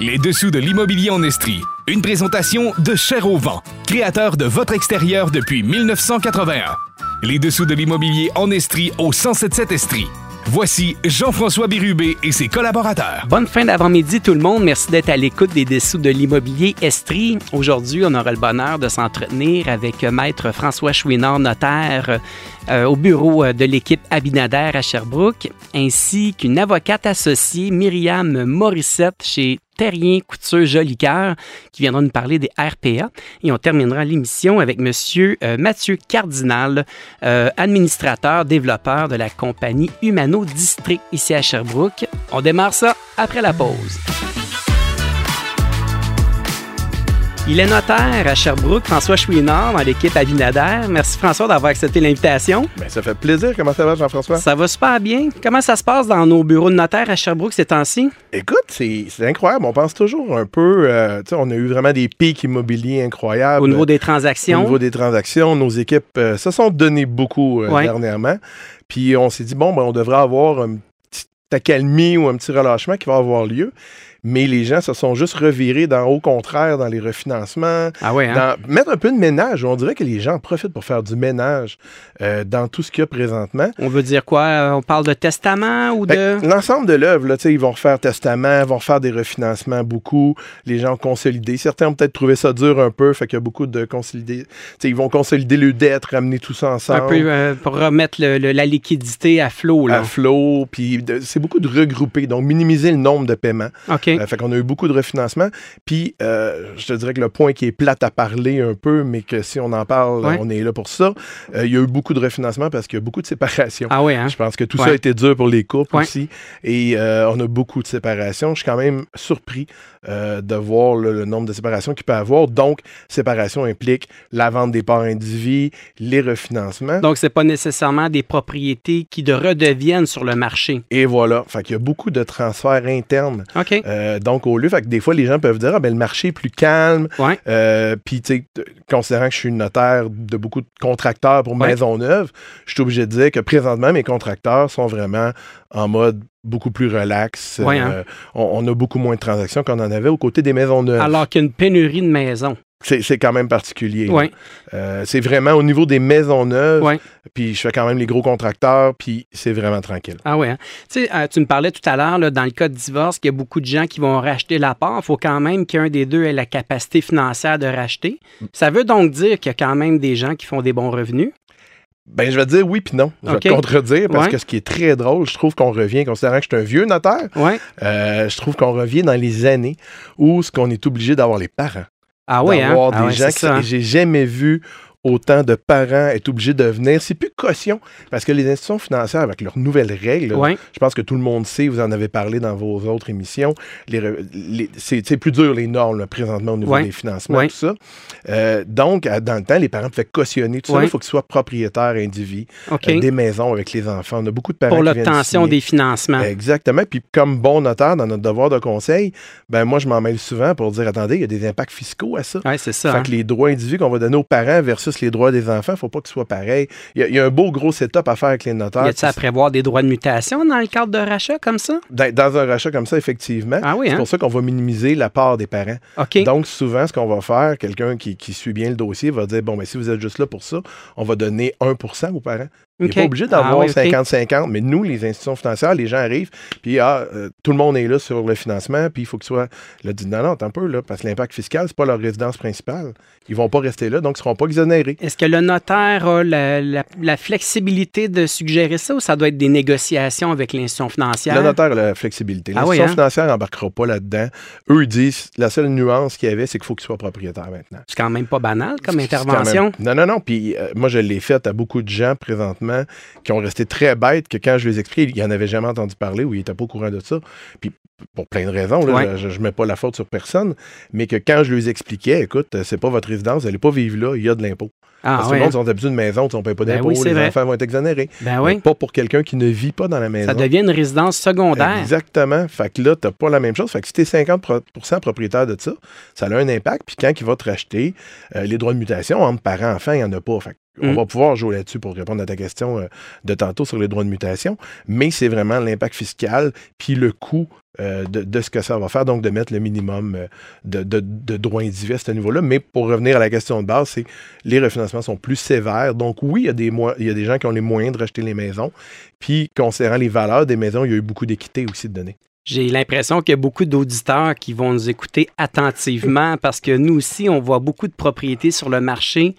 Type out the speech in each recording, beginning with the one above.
Les dessous de l'immobilier en Estrie. Une présentation de Cher au créateur de votre extérieur depuis 1981. Les dessous de l'immobilier en Estrie au 1077 Estrie. Voici Jean-François Bérubé et ses collaborateurs. Bonne fin d'avant-midi tout le monde. Merci d'être à l'écoute des dessous de l'immobilier Estrie. Aujourd'hui, on aura le bonheur de s'entretenir avec Maître François Chouinard, notaire euh, au bureau de l'équipe Abinader à Sherbrooke, ainsi qu'une avocate associée, Myriam Morissette, chez Terrien Couture Jolicoeur, qui viendra nous parler des RPA. Et on terminera l'émission avec M. Euh, Mathieu Cardinal, euh, administrateur, développeur de la compagnie Humano District ici à Sherbrooke. On démarre ça après la pause. Il est notaire à Sherbrooke, François Chouinard, dans l'équipe Abinader. Merci François d'avoir accepté l'invitation. Bien, ça fait plaisir. Comment ça va, Jean-François? Ça va super bien. Comment ça se passe dans nos bureaux de notaire à Sherbrooke ces temps-ci? Écoute, c'est incroyable. On pense toujours un peu. Euh, on a eu vraiment des pics immobiliers incroyables. Au niveau des transactions. Au niveau des transactions, nos équipes euh, se sont données beaucoup euh, Ouais. dernièrement. Puis on s'est dit, bon, ben, on devrait avoir une petite accalmie ou un petit relâchement qui va avoir lieu. Mais les gens se sont juste revirés dans, au contraire, dans les refinancements, Ah ouais, hein? dans- mettre un peu de ménage. On dirait que les gens profitent pour faire du ménage euh, dans tout ce qu'il y a présentement. On veut dire quoi? Euh, On parle de testament ou de... Fait que L'ensemble de l'œuvre, là, tu sais, ils vont refaire testament, ils vont refaire des refinancements beaucoup. Les gens ont consolidé. Certains ont peut-être trouvé ça dur un peu, fait qu'il y a beaucoup de consolider. Tu sais, ils vont consolider le dette, ramener tout ça Un ensemble. peu euh, pour remettre le- le- la liquidité à flot, là. à flot, puis de- c'est beaucoup de regrouper, donc minimiser le nombre de paiements. OK. Euh, fait qu'on a eu beaucoup de refinancements. Puis, euh, je te dirais que le point qui est plate à parler un peu, mais que si on en parle, Ouais. on est là pour ça. euh, il y a eu beaucoup de refinancements parce qu'il y a beaucoup de séparations. Ah ouais, hein? Je pense que tout Ouais. ça a été dur pour les couples Ouais. aussi. Et on a beaucoup de séparations. Je suis quand même surpris de voir le, le nombre de séparations qu'il peut y avoir. Donc, séparation implique la vente des parts indivis, les refinancements. Donc, c'est pas nécessairement des propriétés qui de redeviennent sur le marché. et voilà. Fait qu'il y a beaucoup de transferts internes. OK. Euh, donc, au lieu, fait que des fois, les gens peuvent dire, ah, ben, le marché est plus calme. Ouais. Euh, Puis, tu sais, considérant que je suis notaire de beaucoup de contracteurs pour Ouais. Maisonneuve, je suis obligé de dire que présentement, mes contracteurs sont vraiment en mode beaucoup plus relax. Ouais, hein. Euh, on, on a beaucoup moins de transactions qu'on en avait aux côtés des maisons neuves. Alors qu'il y a une pénurie de maisons. C'est quand même particulier. Oui. Euh, c'est vraiment au niveau des maisons neuves. Ouais. Puis je fais quand même les gros contracteurs, puis c'est vraiment tranquille. Ah ouais. hein? Tu sais, euh, tu me parlais tout à l'heure, dans le cas de divorce, qu'il y a beaucoup de gens qui vont racheter la part. Il faut quand même qu'un des deux ait la capacité financière de racheter. Ça veut donc dire qu'il y a quand même des gens qui font des bons revenus? Ben, je vais te dire oui puis non. Je vais te contredire parce Ouais. que ce qui est très drôle, je trouve qu'on revient, considérant que je suis un vieux notaire, Oui. euh, je trouve qu'on revient dans les années où ce qu'on est obligé d'avoir les parents. Ah oui, hein? Ah ouais, c'est qui ça, hein? J'ai jamais vu autant de parents être obligés de venir. C'est plus caution parce que les institutions financières, avec leurs nouvelles règles, Ouais. je pense que tout le monde sait, vous en avez parlé dans vos autres émissions, les re- les- c'est plus dur les normes là, présentement au niveau Ouais. des financements, Ouais. tout ça. Euh, donc, dans le temps, les parents pouvaient cautionner tout ça. Il faut qu'ils soient propriétaires indivis, OK. euh, des maisons avec les enfants. On a beaucoup de parents Pour l'obtention des financements. Exactement. Puis comme bon notaire, dans notre devoir de conseil, ben moi, je m'en mêle souvent pour dire, attendez, il y a des impacts fiscaux à ça. Oui, c'est ça. Fait hein? que les droits individus qu'on va donner aux parents versus les droits des enfants, faut pas qu'ils soient pareils. Il y, a- il y a un beau gros setup à faire avec les notaires. Y a-t-il à prévoir des droits de mutation dans le cadre de rachat comme ça? Dans, dans un rachat comme ça, effectivement, Ah oui, c'est hein? pour ça qu'on va minimiser la part des parents. Donc, souvent, ce qu'on va faire, quelqu'un qui, qui suit bien le dossier va dire, bon, mais si vous êtes juste là pour ça, on va donner 1% aux parents. Il n'est pas obligé Ah d'avoir oui, OK. 50-50, mais nous, les institutions financières, les gens arrivent, puis ah, euh, tout le monde est là sur le financement, puis il faut que soit. Là, dit non, non, attends un peu, là, parce que l'impact fiscal, c'est pas leur résidence principale. Ils vont pas rester là, donc ils seront pas exonérés. Est-ce que le notaire a la, la- la flexibilité de suggérer ça ou ça doit être des négociations avec l'institution financière? Le notaire a la flexibilité. Ah L'institution oui, hein? financière n'embarquera pas là-dedans. Eux, ils disent, la seule nuance qu'il y avait, c'est qu'il faut qu'ils soient propriétaires maintenant. C'est quand même pas banal comme intervention. même- Non, non, non. Puis euh, moi, je l'ai faite à beaucoup de gens présentement qui ont resté très bêtes que quand je les expliquais, ils n'en avaient jamais entendu parler ou ils n'étaient pas au courant de ça. Puis pour plein de raisons, là, Ouais. je ne mets pas la faute sur personne, mais que quand je les expliquais, écoute, c'est pas votre résidence, vous n'allez pas vivre là, il y a de l'impôt. Ah, Parce que ouais, le monde hein? sont de maison, on ne paye pas Ben d'impôt, oui, les vrai. enfants vont être exonérés. Ben oui. Pas pour quelqu'un qui ne vit pas dans la maison. Ça devient une résidence secondaire. Exactement. Fait que là, tu pas la même chose. Fait que si tu es 50 propriétaire de ça, ça a un impact. Puis quand il va te racheter, euh, les droits de mutation entre parents-enfants, il n'y en a pas. Fait on Mm. va pouvoir jouer là-dessus pour répondre à ta question euh, de tantôt sur les droits de mutation. Mais c'est vraiment l'impact fiscal puis le coût euh, de, ce que ça va faire, donc de mettre le minimum euh, de, droits individuels à ce niveau-là. Mais pour revenir à la question de base, c'est les refinancements sont plus sévères. Donc oui, il y, a des, il y a des gens qui ont les moyens de racheter les maisons. Puis, considérant les valeurs des maisons, il y a eu beaucoup d'équité aussi de données. J'ai l'impression qu'il y a beaucoup d'auditeurs qui vont nous écouter attentivement parce que nous aussi, on voit beaucoup de propriétés sur le marché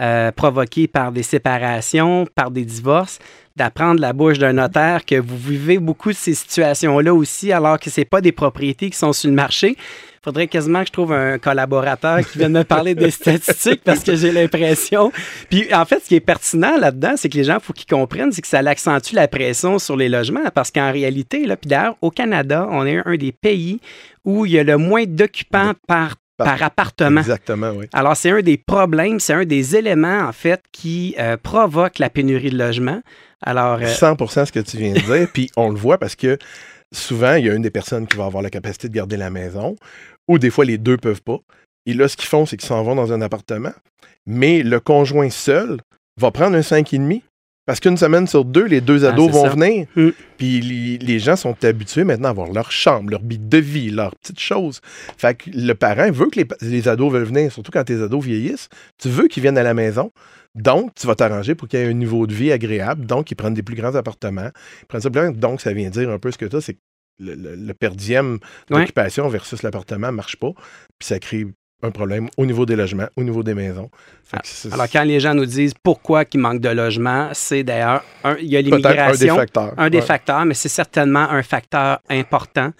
euh, provoquées par des séparations, par des divorces d'apprendre la bouche d'un notaire que vous vivez beaucoup de ces situations-là aussi, alors que ce pas des propriétés qui sont sur le marché. Il faudrait quasiment que je trouve un collaborateur qui vienne me parler des statistiques parce que j'ai l'impression. Puis en fait, ce qui est pertinent là-dedans, c'est que les gens, il faut qu'ils comprennent, c'est que ça accentue la pression sur les logements parce qu'en réalité, là, puis d'ailleurs, au Canada, on est un des pays où il y a le moins d'occupants par par, appartement. Exactement, oui. Alors, c'est un des problèmes, c'est un des éléments, en fait, qui euh, provoque la pénurie de logements. Alors, 100% euh, ce que tu viens de dire, puis on le voit parce que souvent, il y a une des personnes qui va avoir la capacité de garder la maison, ou des fois, les deux peuvent pas. Et là, ce qu'ils font, c'est qu'ils s'en vont dans un appartement, mais le conjoint seul va prendre un 5,5 parce qu'une semaine sur deux, les deux ah, ados vont venir. Mm. Puis les, gens sont habitués maintenant à avoir leur chambre, leur bite de vie, leurs petites choses. Fait que le parent veut que les, les ados veulent venir, surtout quand tes ados vieillissent. Tu veux qu'ils viennent à la maison. Donc, tu vas t'arranger pour qu'il y ait un niveau de vie agréable. Donc, ils prennent des plus grands appartements. prennent ça Donc, ça vient dire un peu ce que tu as, c'est que le, le, per d'occupation versus l'appartement ne marche pas. Puis ça crée un problème au niveau des logements, au niveau des maisons. Ah, alors, quand les gens nous disent pourquoi il manque de logements, c'est d'ailleurs, il y a l'immigration. Un des facteurs. Un des facteurs, mais c'est certainement un facteur important.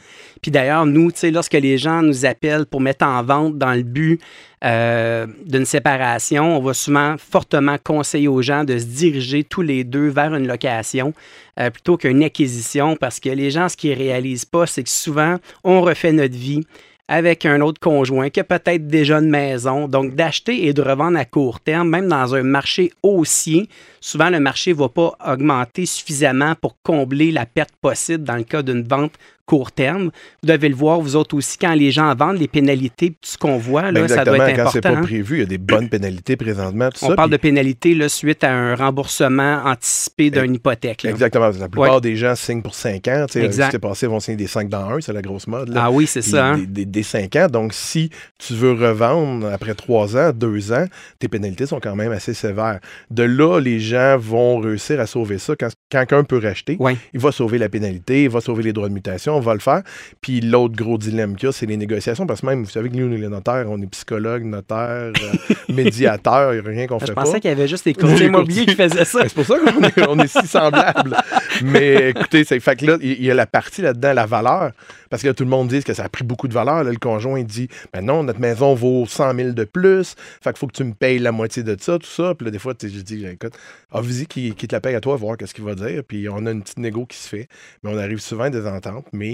Puis d'ailleurs, nous, tu sais, lorsque les gens nous appellent pour mettre en vente dans le but euh, d'une séparation, on va souvent fortement conseiller aux gens de se diriger tous les deux vers une location euh, plutôt qu'une acquisition parce que les gens, ce qu'ils ne réalisent pas, c'est que souvent, on refait notre vie avec un autre conjoint qui a peut-être déjà une maison. Donc, d'acheter et de revendre à court terme, même dans un marché haussier, souvent le marché ne va pas augmenter suffisamment pour combler la perte possible dans le cas d'une vente court terme. Vous devez le voir, vous autres aussi, quand les gens vendent, les pénalités, tout ce qu'on voit, là, ça doit être important. Quand c'est pas prévu, il y a des bonnes pénalités présentement. On parle de pénalités là, suite à un remboursement anticipé d'une hypothèque. Exactement. La plupart des gens signent pour 5 ans. Exact. Ce passé, vont signer des 5 dans 1, c'est la grosse mode. Ah oui, c'est ça. Hein. Des, des, 5 ans. Donc, si tu veux revendre après 3 ans, 2 ans, tes pénalités sont quand même assez sévères. De là, les gens vont réussir à sauver ça. Quand quelqu'un peut racheter, il va sauver la pénalité, il va sauver les droits de mutation, on va le faire. Puis l'autre gros dilemme qu'il y a, c'est les négociations. Parce que même, vous savez que nous, les notaires, on est psychologues, notaires, euh, médiateurs, il n'y a rien qu'on fait pas. Je pensais qu'il y avait juste les courtiers immobiliers qui faisaient ça. c'est pour ça qu'on est, on est si semblables. Mais écoutez, c'est fait que là, il y a la partie là-dedans, la valeur. Parce que tout le monde dit que ça a pris beaucoup de valeur. le conjoint dit ben non, notre maison vaut 100 000 de plus. Fait qu'il faut que tu me payes la moitié de ça, tout ça. Puis là, des fois, je dis écoute, vas-y, qui, qui te la paye à toi, voir qu'est-ce qu'il va dire. Puis on a une petite négo qui se fait. Mais on arrive souvent à des ententes. Mais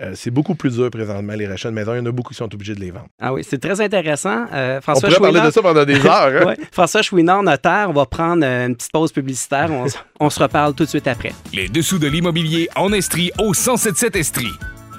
euh, c'est beaucoup plus dur présentement, les rachats de maisons. Il y en a beaucoup qui sont obligés de les vendre. Ah oui, c'est très intéressant. Euh, François on pourrait parler de ça pendant des heures. Hein? François Chouinard, notaire, on va prendre euh, une petite pause publicitaire. On, on se reparle tout de suite après. Les dessous de l'immobilier en Estrie au 1077 Estrie.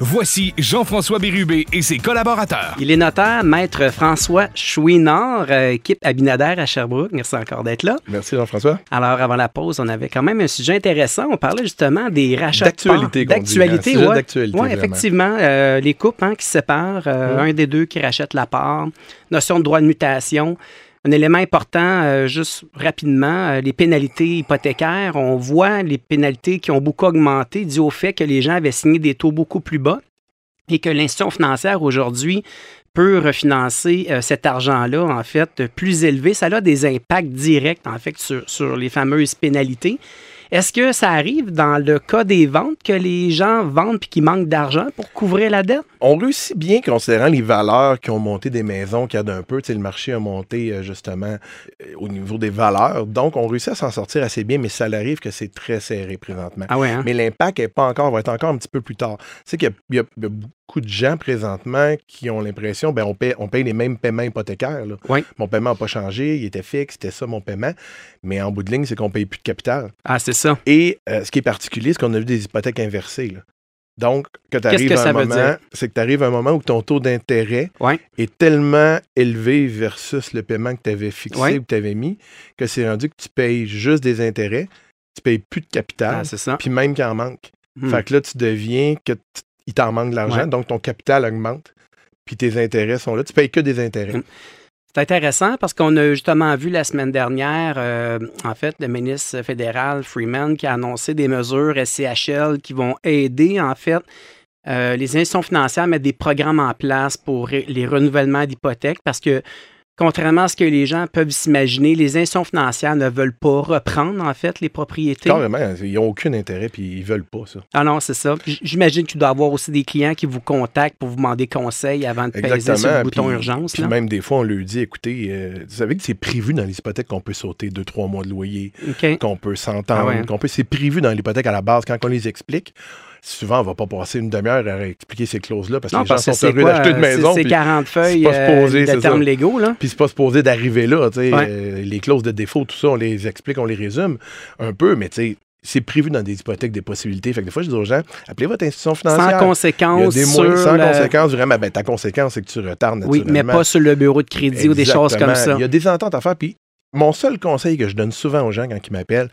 Voici Jean-François Bérubé et ses collaborateurs. Il est notaire, maître François Chouinard, euh, équipe Abinader à Sherbrooke. Merci encore d'être là. Merci Jean-François. Alors, avant la pause, on avait quand même un sujet intéressant. On parlait justement des rachats d'actualité. D'actualité, oui. d'actualité. Oui, effectivement. Euh, les couples hein, qui se séparent, euh, un des deux qui rachète la part, notion de droit de mutation. Un élément important, euh, juste rapidement, euh, les pénalités hypothécaires. On voit les pénalités qui ont beaucoup augmenté dû au fait que les gens avaient signé des taux beaucoup plus bas et que l'institution financière aujourd'hui peut refinancer euh, cet argent-là, en fait, plus élevé. Ça a des impacts directs, en fait, sur, sur les fameuses pénalités. Est-ce que ça arrive dans le cas des ventes que les gens vendent puis qu'ils manquent d'argent pour couvrir la dette? On réussit bien considérant les valeurs qui ont monté des maisons, qui a d'un peu. le marché a monté euh, justement euh, au niveau des valeurs. Donc, on réussit à s'en sortir assez bien, mais ça arrive que c'est très serré présentement. Ah ouais, hein? Mais l'impact est pas encore, va être encore un petit peu plus tard. C'est qu'il y, a beaucoup de gens présentement qui ont l'impression, ben on paye, on paye les mêmes paiements hypothécaires. Mon paiement n'a pas changé, il était fixe, c'était ça mon paiement. Mais en bout de ligne, c'est qu'on paye plus de capital. Ah, c'est ça. Et euh, ce qui est particulier, c'est qu'on a vu des hypothèques inversées. Donc, que tu arrives à un moment, c'est que tu arrives à un moment où ton taux d'intérêt est tellement élevé versus le paiement que tu avais fixé ou que tu avais mis, que c'est rendu que tu payes juste des intérêts, tu payes plus de capital, ah, puis même qu'il en manque. Hmm. Fait que là, tu deviens que il t'en manque de l'argent, Ouais. donc ton capital augmente, puis tes intérêts sont là. Tu payes que des intérêts. C'est intéressant parce qu'on a justement vu la semaine dernière, euh, en fait, le ministre fédéral Freeman qui a annoncé des mesures SCHL qui vont aider, en fait, euh, les institutions financières à mettre des programmes en place pour les renouvellements d'hypothèques parce que, contrairement à ce que les gens peuvent s'imaginer, les institutions financières ne veulent pas reprendre, en fait, les propriétés. Carrément, ils n'ont aucun intérêt, puis ils veulent pas ça. Ah non, c'est ça. J'imagine que tu dois avoir aussi des clients qui vous contactent pour vous demander conseil avant de peser sur le Exactement. bouton Puis- urgence. Puis là. même des fois, on lui dit, écoutez, euh, vous savez que c'est prévu dans les hypothèques qu'on peut sauter deux, trois mois de loyer, qu'on peut s'entendre, Ah ouais. qu'on peut. C'est prévu dans l'hypothèque à la base. Quand on les explique, souvent, on va pas passer une demi-heure à expliquer ces clauses-là parce que Non, les gens sont heureux d'acheter une maison. c'est- C'est puis- 40 feuilles pas euh, de termes légaux, là. Puis c'est pas supposé d'arriver là. Ouais. euh, les clauses de défaut, tout ça, on les explique, on les résume un peu, mais tu sais, c'est prévu dans des hypothèques des possibilités. Fait que des fois, je dis aux gens, appelez votre institution Sans financière. Il y a conséquence des sur moyens sans le- conséquence, vraiment. Ben, ta conséquence, c'est que tu retardes Oui, mais naturellement. pas sur le bureau de crédit ou des choses comme ça. Il y a des ententes à faire. Puis mon seul conseil que je donne souvent aux gens quand ils m'appellent,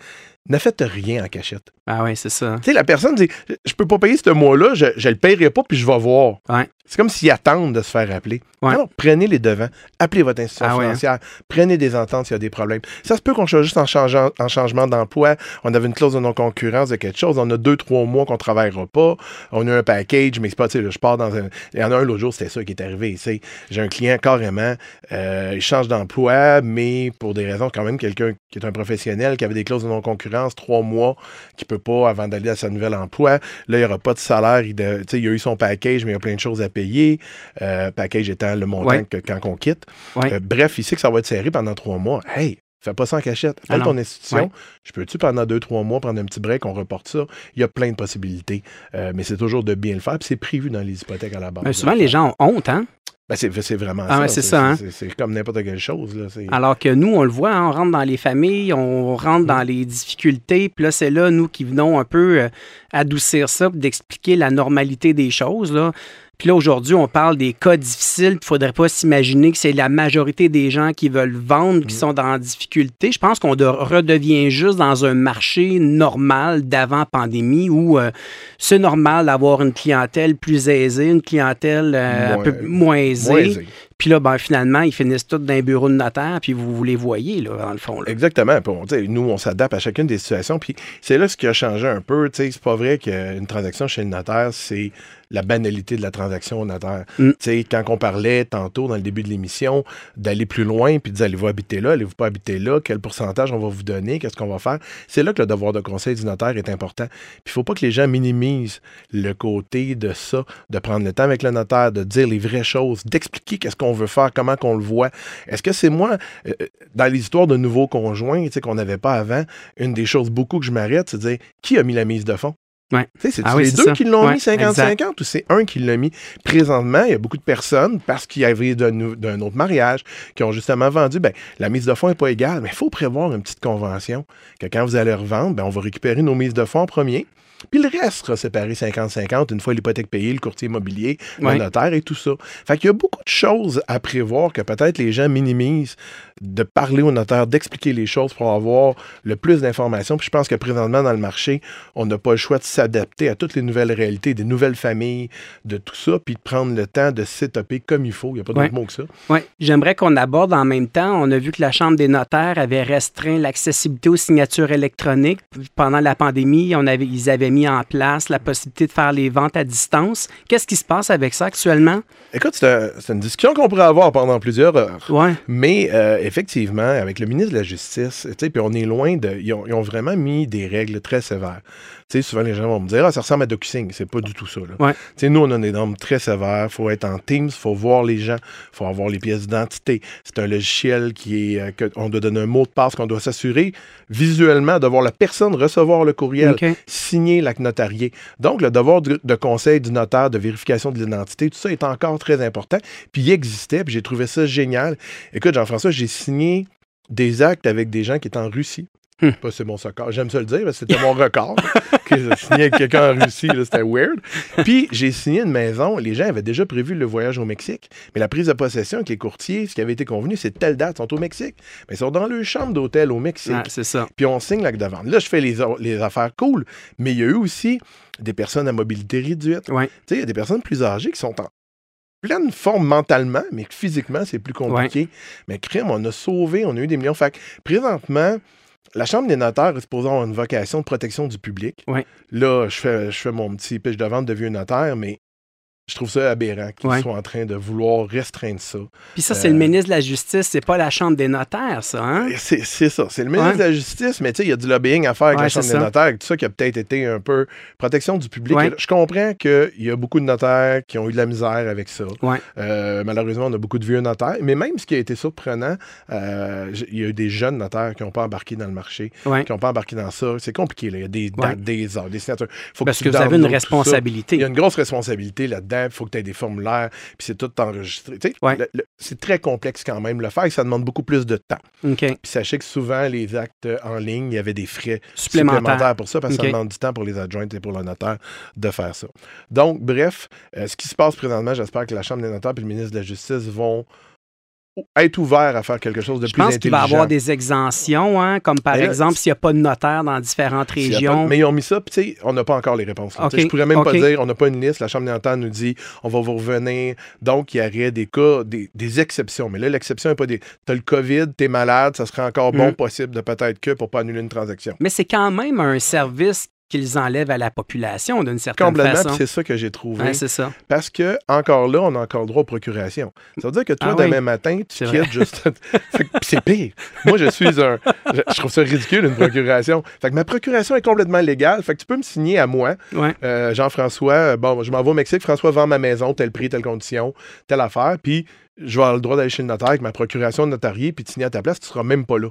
ne faites rien en cachette. Ah oui, c'est ça. Tu sais, la personne dit Je peux pas payer ce mois-là, je, je le payerai pas, puis je vais voir. Ouais. C'est comme s'ils attendent de se faire appeler. Ouais. Alors, prenez les devants, appelez votre institution Ah ouais, hein. financière, prenez des ententes s'il y a des problèmes. Ça se peut qu'on soit juste en, changeant, en changement d'emploi, on avait une clause de non-concurrence de quelque chose, on a deux, trois mois qu'on travaillera pas, on a un package, mais c'est pas, tu sais, je pars dans un. Il y en a un l'autre jour, c'était ça qui est arrivé. J'ai un client carrément, euh, il change d'emploi, mais pour des raisons, quand même, quelqu'un qui est un professionnel, qui avait des clauses de non-concurrence, trois mois, qui peut pas avant d'aller à sa nouvel emploi. Là, il n'y aura pas de salaire. Il, de- il a eu son package, mais il y a plein de choses à payer. Euh, package étant le montant Ouais. que, quand on quitte. Ouais. Euh, bref, il sait que ça va être serré pendant trois mois. Hey, fais pas ça en cachette. Fais Ah ton institution. Ouais. Je peux-tu pendant deux, trois mois prendre un petit break, on reporte ça? Il y a plein de possibilités. Euh, mais c'est toujours de bien le faire. Puis c'est prévu dans les hypothèques à la base. Mais souvent, les gens ont honte, hein? Ben, c'est, vraiment Ah ça. c'est hein? C'est, comme n'importe quelle chose. Là. Alors que nous, on le voit, hein, on rentre dans les familles, on rentre dans les difficultés, puis là, c'est là, nous, qui venons un peu euh, adoucir ça, puis d'expliquer la normalité des choses, là. Puis là, aujourd'hui, on parle des cas difficiles. Il ne faudrait pas s'imaginer que c'est la majorité des gens qui veulent vendre qui sont dans difficulté. Je pense qu'on de- redevient juste dans un marché normal d'avant pandémie où euh, c'est normal d'avoir une clientèle plus aisée, une clientèle euh, un Moins- peu moins aisée. Moins. Puis là, ben, finalement, ils finissent tous dans un bureau de notaire, puis vous, vous les voyez, là, dans le fond. Là. Exactement. Nous, on s'adapte à chacune des situations. Puis c'est là ce qui a changé un peu. C'est pas vrai qu'une transaction chez le notaire, c'est la banalité de la transaction au notaire. Mm. Tu sais, Quand on parlait tantôt dans le début de l'émission d'aller plus loin puis de dire allez-vous habiter là, allez-vous pas habiter là, quel pourcentage on va vous donner, qu'est-ce qu'on va faire, c'est là que le devoir de conseil du notaire est important. Puis il faut pas que les gens minimisent le côté de ça, de prendre le temps avec le notaire, de dire les vraies choses, d'expliquer qu'est-ce qu'on veut faire, comment qu'on le voit. Est-ce que c'est moi, euh, dans les histoires de nouveaux conjoints, tu sais, qu'on n'avait pas avant, une des choses beaucoup que je m'arrête, c'est de dire qui a mis la mise de fond? Ouais. C'est Ah oui, les c'est deux ça. qui l'ont Ouais, mis 50-50 ou c'est un qui l'a mis? Présentement, il y a beaucoup de personnes, parce qu'il y avait d'un autre mariage, qui ont justement vendu, ben, la mise de fonds n'est pas égale, mais il faut prévoir une petite convention que quand vous allez revendre, ben, on va récupérer nos mises de fonds en premier. Puis le reste sera séparé 50-50 une fois l'hypothèque payée, le courtier immobilier, le notaire et tout ça. Fait qu'il y a beaucoup de choses à prévoir que peut-être les gens minimisent de parler au notaire, d'expliquer les choses pour avoir le plus d'informations. Puis je pense que présentement dans le marché, on n'a pas le choix de s'adapter à toutes les nouvelles réalités, des nouvelles familles, de tout ça, puis de prendre le temps de s'étoper comme il faut. Il n'y a pas d'autre Ouais. mot que ça. Oui, j'aimerais qu'on aborde en même temps. On a vu que la Chambre des notaires avait restreint l'accessibilité aux signatures électroniques. Pendant la pandémie, on avait, ils avaient mis en place la possibilité de faire les ventes à distance. Qu'est-ce qui se passe avec ça actuellement? Écoute, c'est un- c'est une discussion qu'on pourrait avoir pendant plusieurs heures. Ouais. Mais euh, effectivement, avec le ministre de la Justice, puis on loin de. Ils ont vraiment mis des règles très sévères. Sais, souvent les gens vont me dire Ah, ça ressemble à DocuSign. C'est pas du tout ça. Là. Ouais. Nous, on a des normes très sévères. faut être en Teams, faut voir les gens, faut avoir les pièces d'identité. C'est un logiciel qui est. euh, que on doit donner un mot de passe, qu'on doit s'assurer visuellement de voir la personne recevoir le courriel, signer l'acte notarié. Donc, le devoir de, de conseil du notaire, de vérification de l'identité, tout ça est encore très important. Puis il existait, puis j'ai trouvé ça génial. Écoute, Jean-François, j'ai signé des actes avec des gens qui étaient en Russie. Hmm. Pas c'est mon record. J'aime ça le dire, parce que c'était mon record. que j'ai signé avec quelqu'un en Russie, c'était weird. Puis j'ai signé une maison. Les gens avaient déjà prévu le voyage au Mexique, mais la prise de possession avec les courtiers, ce qui avait été convenu, c'est telle date, ils sont au Mexique. Mais ils sont dans leur chambre d'hôtel au Mexique. Ah, c'est ça. Puis on signe l'acte de vente. Là, je fais les, affaires cool, mais il y a eu aussi des personnes à mobilité réduite. Ouais. Tu sais, il y a des personnes plus âgées qui sont en pleine forme mentalement, mais que physiquement, c'est plus compliqué. Mais crime, on a sauvé, on a eu des millions. Fait que présentement, la Chambre des notaires est supposée avoir une vocation de protection du public. Ouais. Là, je fais, je fais mon petit pitch de vente de vieux notaire, mais je trouve ça aberrant qu'ils Ouais. soient en train de vouloir restreindre ça. Puis ça, c'est Euh, le ministre de la Justice, c'est pas la Chambre des notaires, ça, hein? C'est c'est ça. C'est le ministre Ouais. de la Justice, mais tu sais, il y a du lobbying à faire avec Ouais, la Chambre des ça. notaires, et tout ça qui a peut-être été un peu protection du public. Je comprends qu'il y a beaucoup de notaires qui ont eu de la misère avec ça. Euh, malheureusement, on a beaucoup de vieux notaires. Mais même ce qui a été surprenant, euh, il y a eu des jeunes notaires qui n'ont pas embarqué dans le marché, qui n'ont pas embarqué dans ça. C'est compliqué. Là. Il y a des dates, des heures, des signatures. Faut Parce tu que vous avez une responsabilité. Il y a une grosse responsabilité là-dedans. Il faut que tu aies des formulaires, puis c'est tout enregistré. Ouais. c'est très complexe quand même le faire et ça demande beaucoup plus de temps. Puis sachez que souvent, les actes euh, en ligne, il y avait des frais Supplémentaire. supplémentaires pour ça, parce que ça demande du temps pour les adjointes et pour le notaire de faire ça. Donc, bref, euh, ce qui se passe présentement, j'espère que la Chambre des notaires et le ministre de la Justice vont être ouverts à faire quelque chose de Je plus pense qu'il va y intelligent. avoir des exemptions, hein, comme par là, exemple s'il n'y a pas de notaire dans différentes régions. Mais ils ont mis ça, puis tu sais, on n'a pas encore les réponses. Je pourrais même pas dire, on n'a pas une liste, la Chambre des notaires nous dit, on va vous revenir. Donc, il y aurait des cas, des, des exceptions. Mais là, l'exception n'est pas des. Tu as le COVID, tu es malade, ça serait encore bon Mm. possible de peut-être que pour pas annuler une transaction. Mais c'est quand même un service qu'ils enlèvent à la population d'une certaine Complètement, façon. puis c'est ça que j'ai trouvé. Ouais, c'est ça. Parce que, encore là, on a encore droit aux procurations. Ça veut dire que toi, Ah oui. demain matin, tu quittes juste. C'est pire. Moi, je suis un. Je, trouve ça ridicule, une procuration. Fait que ma procuration est complètement légale. Fait que tu peux me signer à moi, Ouais. euh, Jean-François. euh, Bon, je m'en vais au Mexique. François vend ma maison, tel prix, telle condition, telle affaire. Puis je vais avoir le droit d'aller chez le notaire avec ma procuration de notarié, puis de signer à ta place. Tu seras même pas là.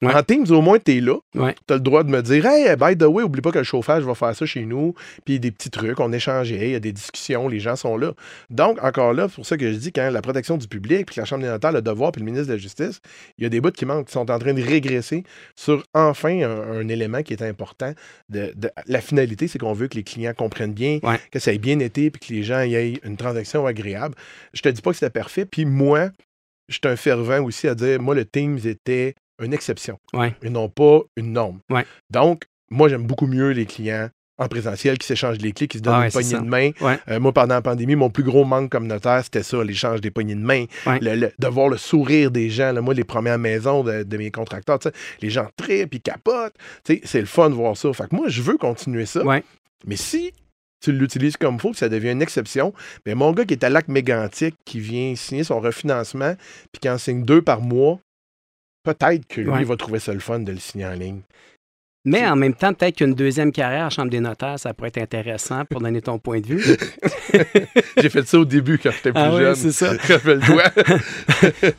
Ouais. En Teams, au moins, tu es là. Ouais. Tu as le droit de me dire Hey, by the way, oublie pas que le chauffage va faire ça chez nous. Puis des petits trucs, on échangeait, il y a des discussions, les gens sont là. Donc, encore là, c'est pour ça que je dis quand la protection du public, puis la Chambre des notaires, le devoir, puis le ministre de la Justice, il y a des bouts qui manquent, qui sont en train de régresser sur enfin un, un élément qui est important. De, de- la finalité, c'est qu'on veut que les clients comprennent bien, Ouais. que ça ait bien été, puis que les gens y aient une transaction agréable. Je te dis pas que c'était parfait, puis moi, je suis un fervent aussi à dire, moi, le Teams était une exception Ouais. et non pas une norme. Ouais. Donc, moi, j'aime beaucoup mieux les clients en présentiel qui s'échangent les clés, qui se donnent Ah ouais, une poignée de main. Euh, moi, pendant la pandémie, mon plus gros manque comme notaire, c'était ça, l'échange des poignées de main. Ouais. Le- le- de voir le sourire des gens. là. moi, les premières maisons de, de mes contracteurs, les gens trippent, ils capotent. C'est le fun de voir ça. Fait que moi, je veux continuer ça. Mais si tu l'utilises comme il faut, que ça devient une exception, ben mon gars qui est à Lac Mégantic, qui vient signer son refinancement, puis qui en signe deux par mois, peut-être que lui Ouais. va trouver ça le fun de le signer en ligne. Mais en même temps, peut-être qu'une deuxième carrière à Chambre des notaires, ça pourrait être intéressant pour donner ton point de vue. J'ai fait ça au début quand j'étais plus Ah oui, jeune. c'est ça. Rappelle-toi.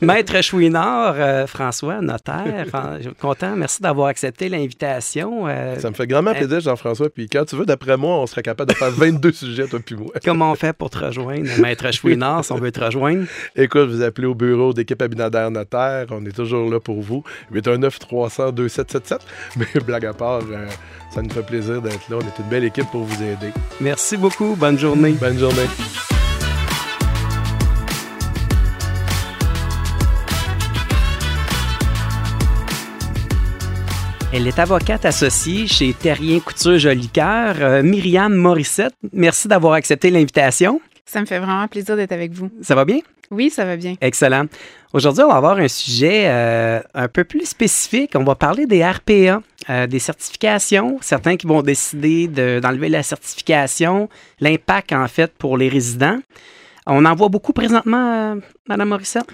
Maître Chouinard, euh, François, notaire, euh, je suis content. Merci d'avoir accepté l'invitation. Euh, ça me fait grandement plaisir, Jean-François. Puis quand tu veux, d'après moi, on serait capable de faire 22 sujets, toi puis moi. comment on fait pour te rejoindre, Maître Chouinard, si on veut te rejoindre? Écoute, vous appelez au bureau d'équipe Abinader Notaire. On est toujours là pour vous. 819-300-2777. Mais blague à part, euh, ça nous fait plaisir d'être là. On est une belle équipe pour vous aider. Merci beaucoup. Bonne journée. Bonne journée. Elle est avocate associée chez Terrien Couture Jolicoeur. Euh, Myriam Morissette, merci d'avoir accepté l'invitation. Ça me fait vraiment plaisir d'être avec vous. Ça va bien? Oui, ça va bien. Excellent. Aujourd'hui, on va avoir un sujet euh, un peu plus spécifique. On va parler des RPA, euh, des certifications. Certains qui vont décider de- d'enlever la certification, l'impact en fait pour les résidents. On en voit beaucoup présentement, euh, Madame Morissette?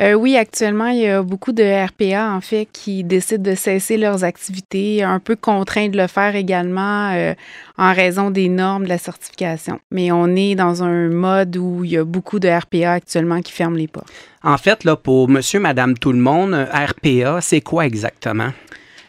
Euh, oui, actuellement, il y a beaucoup de RPA, en fait, qui décident de cesser leurs activités, un peu contraints de le faire également euh, en raison des normes de la certification. Mais on est dans un mode où il y a beaucoup de RPA actuellement qui ferment les portes. En fait, là, pour monsieur, madame, tout le monde, RPA, c'est quoi exactement?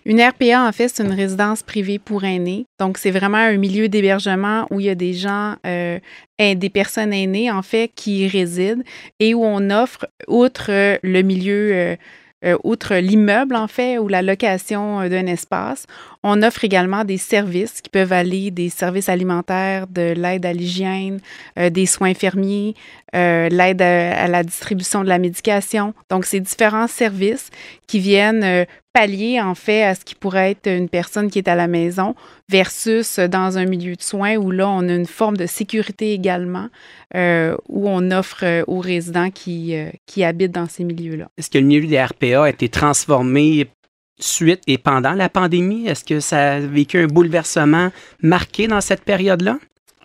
Une RPA, en fait, c'est une résidence privée pour aînés. Donc, c'est vraiment un milieu d'hébergement où il y a des gens, euh, des personnes aînées, en fait, qui y résident et où on offre, outre euh, le milieu euh, outre l'immeuble, en fait, ou la location d'un espace, on offre également des services qui peuvent aller des services alimentaires, de l'aide à l'hygiène, des soins infirmiers, l'aide à, la distribution de la médication. Donc, c'est différents services qui viennent pallier, en fait, à ce qui pourrait être une personne qui est à la maison versus dans un milieu de soins où là, on a une forme de sécurité également, où on offre aux résidents qui, qui habitent dans ces milieux-là. Est-ce que le milieu des RPA a été transformé suite et pendant la pandémie? Est-ce que ça a vécu un bouleversement marqué dans cette période-là?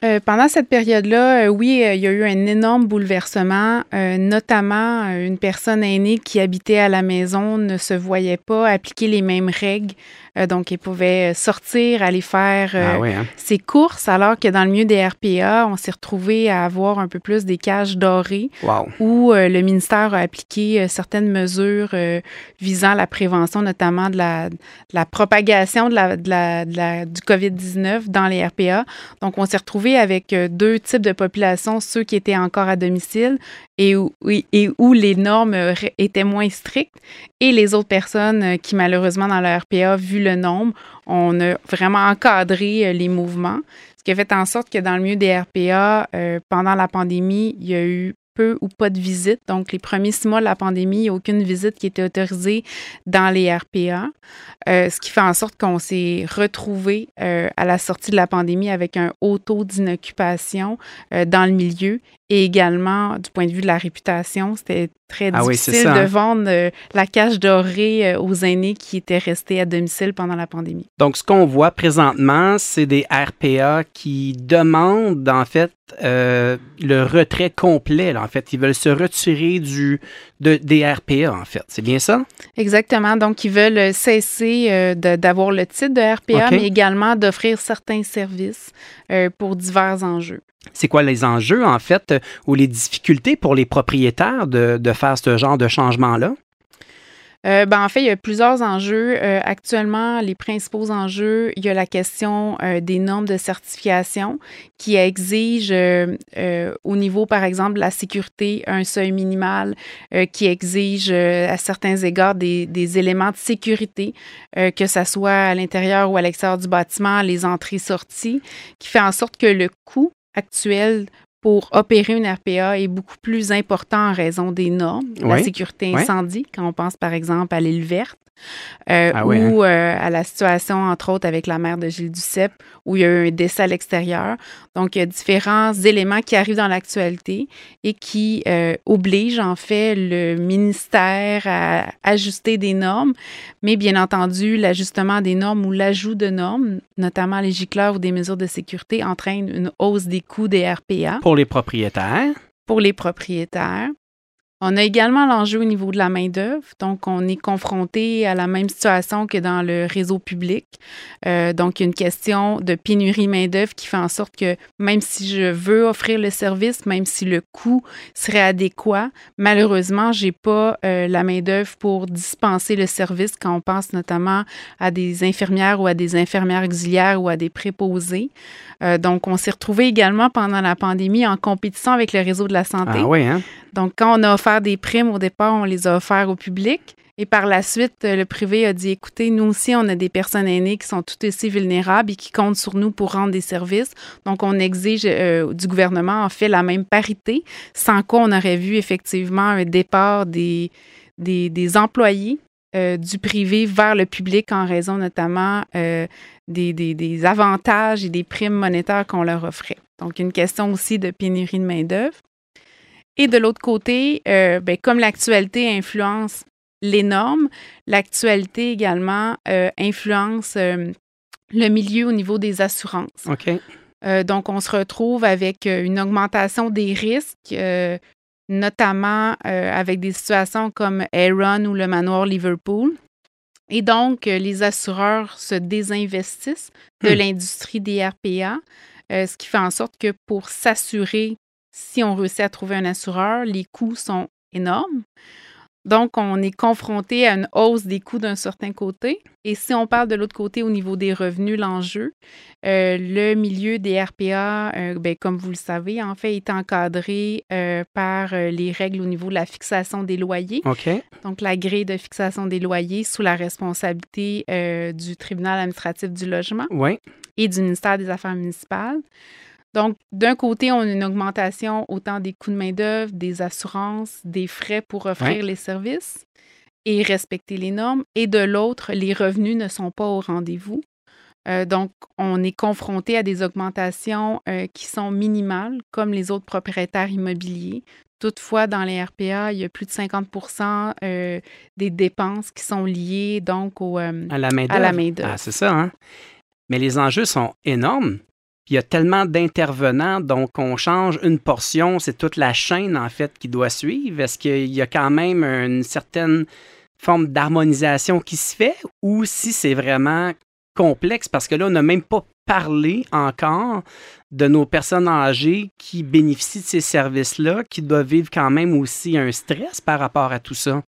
Euh, pendant cette période-là, euh, oui, euh, il y a eu un énorme bouleversement, notamment une personne aînée qui habitait à la maison ne se voyait pas appliquer les mêmes règles donc, il pouvait sortir, aller faire euh, ah hein? ses courses, alors que dans le milieu des RPA, on s'est retrouvé à avoir un peu plus des cages dorées où euh, le ministère a appliqué certaines mesures visant la prévention, notamment de la, propagation de la, du COVID-19 dans les RPA. Donc, on s'est retrouvé avec deux types de populations, ceux qui étaient encore à domicile et où, les normes étaient moins strictes. Et les autres personnes qui, malheureusement, dans le RPA, vu le nombre, on a vraiment encadré euh, les mouvements, ce qui a fait en sorte que dans le milieu des RPA, euh, pendant la pandémie, il y a eu peu ou pas de visites. Donc, les premiers six mois de la pandémie, il n'y a aucune visite qui était autorisée dans les RPA, euh, ce qui fait en sorte qu'on s'est retrouvé à la sortie de la pandémie avec un haut taux d'inoccupation dans le milieu et également du point de vue de la réputation, c'était très ah difficile de hein. vendre euh, la cage dorée euh, aux aînés qui étaient restés à domicile pendant la pandémie. Donc, ce qu'on voit présentement, c'est des RPA qui demandent en fait euh, le retrait complet. en fait, ils veulent se retirer du de, des RPA. En fait, c'est bien ça? Exactement. Donc, ils veulent cesser d'avoir le titre de RPA, mais également d'offrir certains services pour divers enjeux. C'est quoi les enjeux, en fait, ou les difficultés pour les propriétaires de, de faire ce genre de changement-là? Euh, ben, en fait, il y a plusieurs enjeux. Euh, actuellement, les principaux enjeux, il y a la question euh, des normes de certification qui exigent au niveau, par exemple, de la sécurité, un seuil minimal, qui exige à certains égards des, des éléments de sécurité, que ce soit à l'intérieur ou à l'extérieur du bâtiment, les entrées-sorties, qui fait en sorte que le coût actuel pour opérer une RPA est beaucoup plus important en raison des normes, la sécurité incendie, quand on pense par exemple à l'île verte. Euh, ah ou hein? euh, à la situation, entre autres, avec la mère de Gilles Duceppe, où il y a eu un décès à l'extérieur. Donc, il y a différents éléments qui arrivent dans l'actualité et qui euh, obligent, en fait, le ministère à ajuster des normes. Mais bien entendu, l'ajustement des normes ou l'ajout de normes, notamment les gicleurs ou des mesures de sécurité, entraîne une hausse des coûts des RPA. Pour les propriétaires? Pour les propriétaires. On a également l'enjeu au niveau de la main-d'œuvre. Donc, on est confronté à la même situation que dans le réseau public. Euh, donc, une question de pénurie main-d'œuvre qui fait en sorte que même si je veux offrir le service, même si le coût serait adéquat, malheureusement, j'ai pas euh, la main-d'œuvre pour dispenser le service quand on pense notamment à des infirmières ou à des infirmières auxiliaires ou à des préposés. Euh, donc, on s'est retrouvé également pendant la pandémie en compétition avec le réseau de la santé. Ah oui, hein? Donc, quand on a offert des primes au départ, on les a offerts au public. Et par la suite, le privé a dit, écoutez, nous aussi, on a des personnes aînées qui sont tout aussi vulnérables et qui comptent sur nous pour rendre des services. Donc, on exige euh, du gouvernement, en fait, la même parité, sans quoi on aurait vu effectivement un départ des, des, employés euh, du privé vers le public en raison notamment euh, des, des, avantages et des primes monétaires qu'on leur offrait. Donc, une question aussi de pénurie de main-d'œuvre. Et de l'autre côté, euh, ben, comme l'actualité influence les normes, l'actualité également euh, influence euh, le milieu au niveau des assurances. OK. donc, on se retrouve avec une augmentation des risques, notamment avec des situations comme Aaron ou le manoir Liverpool. Et donc, les assureurs se désinvestissent de hmm. l'industrie des RPA, ce qui fait en sorte que pour s'assurer si on réussit à trouver un assureur, les coûts sont énormes. Donc, on est confronté à une hausse des coûts d'un certain côté. Et si on parle de l'autre côté au niveau des revenus, l'enjeu, euh, le milieu des RPA, euh, ben, comme vous le savez, en fait, est encadré euh, par les règles au niveau de la fixation des loyers. Donc, la grille de fixation des loyers sous la responsabilité du tribunal administratif du logement et du ministère des Affaires municipales. Donc, d'un côté, on a une augmentation autant des coûts de main-d'œuvre, des assurances, des frais pour offrir Ouais. les services et respecter les normes. Et de l'autre, les revenus ne sont pas au rendez-vous. Euh, donc, on est confronté à des augmentations euh, qui sont minimales, comme les autres propriétaires immobiliers. Toutefois, dans les RPA, il y a plus de 50% euh, des dépenses qui sont liées donc au, euh, À la main à la main-d'œuvre. Ah, c'est ça, hein? Mais les enjeux sont énormes. Il y a tellement d'intervenants, donc on change une portion, c'est toute la chaîne, en fait, qui doit suivre. Est-ce qu'il y a quand même une certaine forme d'harmonisation qui se fait ou si c'est vraiment complexe? Parce que là, on n'a même pas parlé encore de nos personnes âgées qui bénéficient de ces services-là, qui doivent vivre quand même aussi un stress par rapport à tout ça.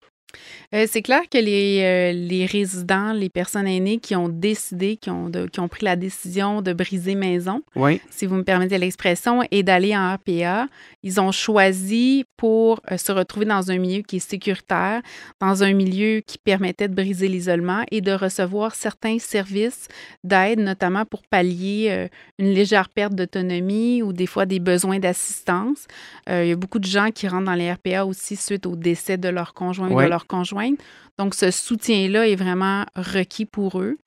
Euh, c'est clair que les, euh, les résidents, les personnes aînées qui ont décidé, qui ont, de- qui ont pris la décision de briser maison, Oui, si vous me permettez l'expression, et d'aller en RPA, ils ont choisi pour euh, se retrouver dans un milieu qui est sécuritaire, dans un milieu qui permettait de briser l'isolement et de recevoir certains services d'aide, notamment pour pallier une légère perte d'autonomie ou des fois des besoins d'assistance. Il y a beaucoup de gens qui rentrent dans les RPA aussi suite au décès de leur conjoint ou de leur conjointe. Donc, ce soutien-là est vraiment requis pour eux.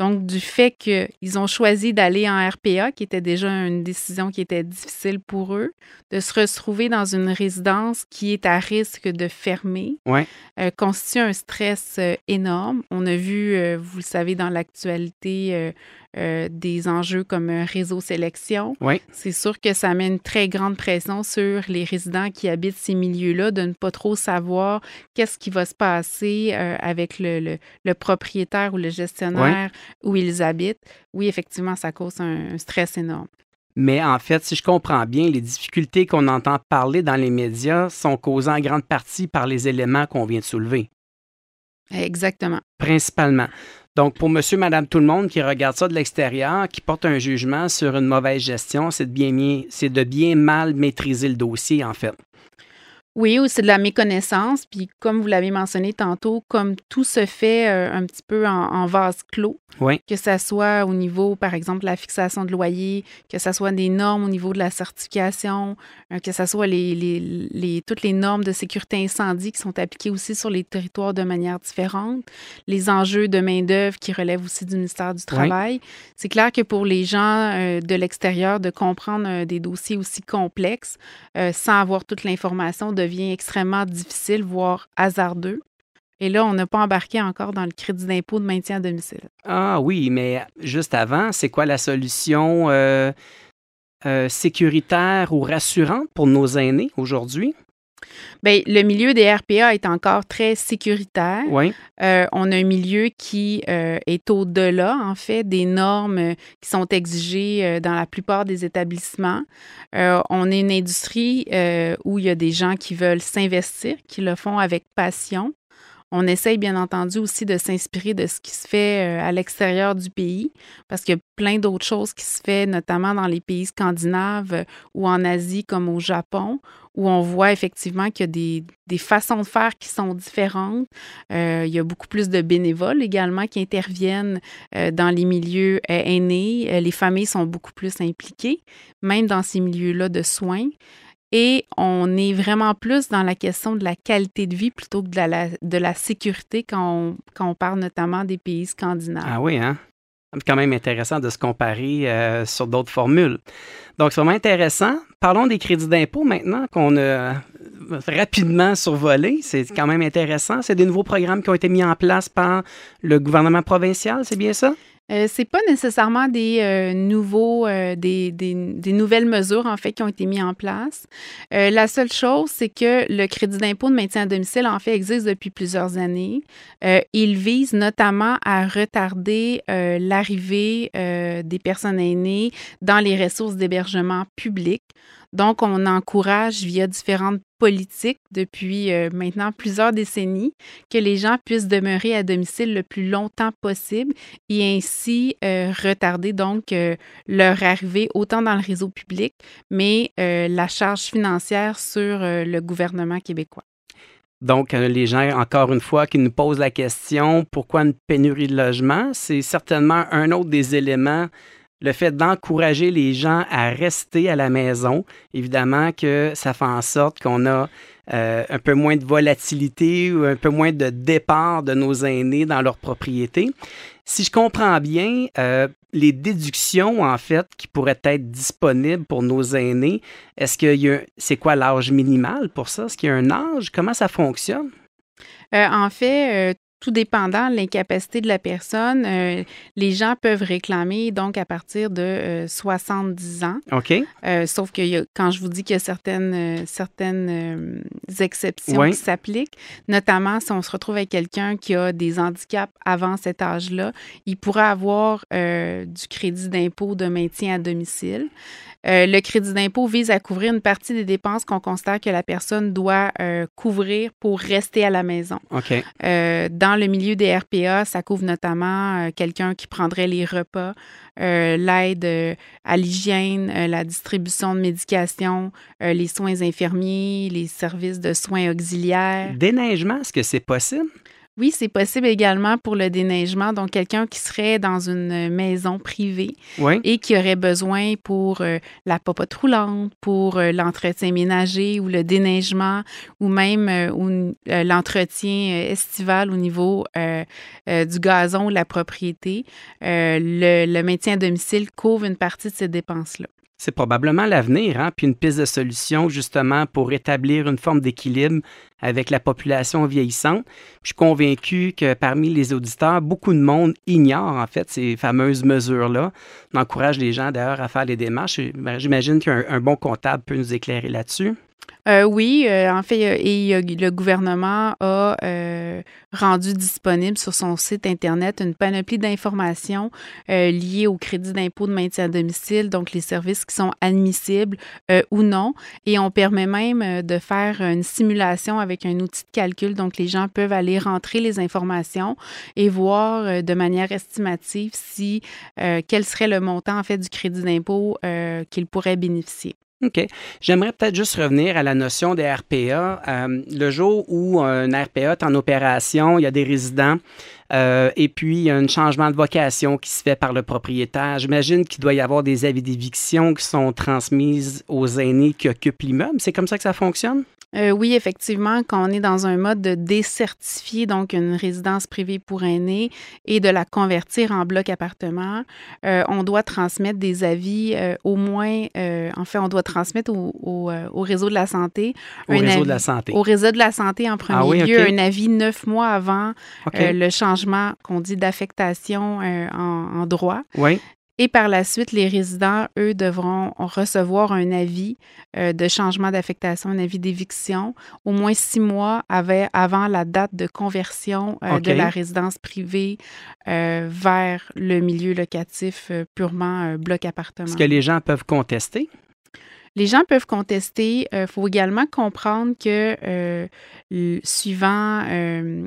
Donc, du fait qu'ils ont choisi d'aller en RPA, qui était déjà une décision qui était difficile pour eux, de se retrouver dans une résidence qui est à risque de fermer, Ouais. euh, constitue un stress euh, énorme. On a vu, euh, vous le savez, dans l'actualité, euh, euh, des enjeux comme un réseau sélection. oui. C'est sûr que ça met une très grande pression sur les résidents qui habitent ces milieux-là de ne pas trop savoir qu'est-ce qui va se passer euh, avec le, le- le propriétaire ou le gestionnaire où ils habitent. Oui, effectivement, ça cause un, un stress énorme. Mais en fait, si je comprends bien, les difficultés qu'on entend parler dans les médias sont causées en grande partie par les éléments qu'on vient de soulever, Exactement. principalement. Donc, pour monsieur, madame, tout le monde qui regarde ça de l'extérieur, qui porte un jugement sur une mauvaise gestion, c'est de bien, mal maîtriser le dossier, en fait. Oui, ou c'est de la méconnaissance. Puis, comme vous l'avez mentionné tantôt, comme tout se fait euh, un petit peu en, en vase clos, Oui. que ça soit au niveau, par exemple, de la fixation de loyer, que ça soit des normes au niveau de la certification, euh, que ça soit les, les- les- toutes les normes de sécurité incendie qui sont appliquées aussi sur les territoires de manière différente, les enjeux de main-d'œuvre qui relèvent aussi du ministère du Travail. C'est clair que pour les gens euh, de l'extérieur, de comprendre des dossiers aussi complexes sans avoir toute l'information devient extrêmement difficile, voire hasardeux. Et là, on n'a pas embarqué encore dans le crédit d'impôt de maintien à domicile. Ah oui, mais juste avant, c'est quoi la solution euh, euh, sécuritaire ou rassurante pour nos aînés aujourd'hui? Bien, le milieu des RPA est encore très sécuritaire. Oui, Euh, on a un milieu qui euh, est au-delà, en fait, des normes euh, qui sont exigées dans la plupart des établissements. Euh, on est une industrie où il y a des gens qui veulent s'investir, qui le font avec passion. On essaye, bien entendu, aussi de s'inspirer de ce qui se fait euh, à l'extérieur du pays, parce qu'il y a plein d'autres choses qui se fait, notamment dans les pays scandinaves euh, ou en Asie, comme au Japon, où on voit effectivement qu'il y a des, façons de faire qui sont différentes. Euh, il y a beaucoup plus de bénévoles également qui interviennent dans les milieux aînés. Les familles sont beaucoup plus impliquées, même dans ces milieux-là de soins. Et on est vraiment plus dans la question de la qualité de vie plutôt que de la, sécurité quand on, quand on parle notamment des pays scandinaves. Ah oui, hein? C'est quand même intéressant de se comparer euh, sur d'autres formules. Donc, c'est vraiment intéressant. Parlons des crédits d'impôt maintenant qu'on a euh, rapidement survolé. C'est quand même intéressant. C'est des nouveaux programmes qui ont été mis en place par le gouvernement provincial, c'est bien ça? Euh, c'est pas nécessairement des euh, nouveaux, euh, des, nouvelles mesures en fait qui ont été mises en place. Euh, la seule chose, c'est que le crédit d'impôt de maintien à domicile en fait existe depuis plusieurs années. Il vise notamment à retarder l'arrivée des personnes aînées dans les ressources d'hébergement public. Donc, on encourage via différentes politiques depuis euh, maintenant plusieurs décennies que les gens puissent demeurer à domicile le plus longtemps possible et ainsi euh, retarder donc euh, leur arrivée autant dans le réseau public, mais la charge financière sur le gouvernement québécois. Donc, les gens, encore une fois, qui nous posent la question, pourquoi une pénurie de logement? C'est certainement un autre des éléments le fait d'encourager les gens à rester à la maison, évidemment que ça fait en sorte qu'on a euh, un peu moins de volatilité ou un peu moins de départ de nos aînés dans leur propriété. Si je comprends bien, euh, les déductions, en fait, qui pourraient être disponibles pour nos aînés, est-ce qu'il y a, c'est quoi l'âge minimal pour ça? Est-ce qu'il y a un âge? Comment ça fonctionne? Euh, en fait, tout dépendant de l'incapacité de la personne, euh, les gens peuvent réclamer donc à partir de 70 euh, ans. OK. Euh, sauf que quand je vous dis qu'il y a certaines, certaines exceptions qui s'appliquent, notamment si on se retrouve avec quelqu'un qui a des handicaps avant cet âge-là, il pourrait avoir du crédit d'impôt de maintien à domicile. Euh, le crédit d'impôt vise à couvrir une partie des dépenses qu'on considère que la personne doit euh, couvrir pour rester à la maison. Euh, dans le milieu des RPA, ça couvre notamment quelqu'un qui prendrait les repas, l'aide à l'hygiène, la distribution de médication, les soins infirmiers, les services de soins auxiliaires. Déneigement, est-ce que c'est possible? Oui, c'est possible également pour le déneigement. Donc, quelqu'un qui serait dans une maison privée et qui aurait besoin pour euh, la popote roulante, pour euh, l'entretien ménager ou le déneigement ou même euh, l'entretien estival au niveau du gazon ou la propriété, le, le maintien à domicile couvre une partie de ces dépenses-là. C'est probablement l'avenir, hein? puis une piste de solution justement pour établir une forme d'équilibre avec la population vieillissante. Je suis convaincu que parmi les auditeurs, beaucoup de monde ignore en fait ces fameuses mesures-là. On encourage les gens d'ailleurs à faire les démarches. J'imagine qu'un bon comptable peut nous éclairer là-dessus. Euh, oui, euh, en fait, et le gouvernement a euh, rendu disponible sur son site Internet une panoplie d'informations liées au crédit d'impôt de maintien à domicile, donc les services qui sont admissibles ou non. Et on permet même de faire une simulation avec un outil de calcul. Donc, les gens peuvent aller rentrer les informations et voir de manière estimative si quel serait le montant en fait du crédit d'impôt qu'ils pourraient bénéficier. J'aimerais peut-être juste revenir à la notion des RPA. Euh, le jour où un RPA est en opération, il y a des résidents euh, et puis il y a un changement de vocation qui se fait par le propriétaire. J'imagine qu'il doit y avoir des avis d'éviction qui sont transmises aux aînés qui occupent l'immeuble. C'est comme ça que ça fonctionne? Euh, oui, effectivement, quand on est dans un mode de décertifier donc une résidence privée pour aînés et de la convertir en bloc appartement, euh, on doit transmettre des avis euh, au moins, en fait, on doit transmettre au, réseau de la santé. Au réseau de la santé. Au réseau de la santé en premier ah lieu, un avis neuf mois avant le changement qu'on dit d'affectation en, en, droit. Oui. Et par la suite, les résidents, eux, devront recevoir un avis euh, de changement d'affectation, un avis d'éviction, au moins six mois avant la date de conversion euh, de la résidence privée euh, vers le milieu locatif purement bloc appartement. Est-ce que les gens peuvent contester? Les gens peuvent contester. Il faut également comprendre que suivant euh,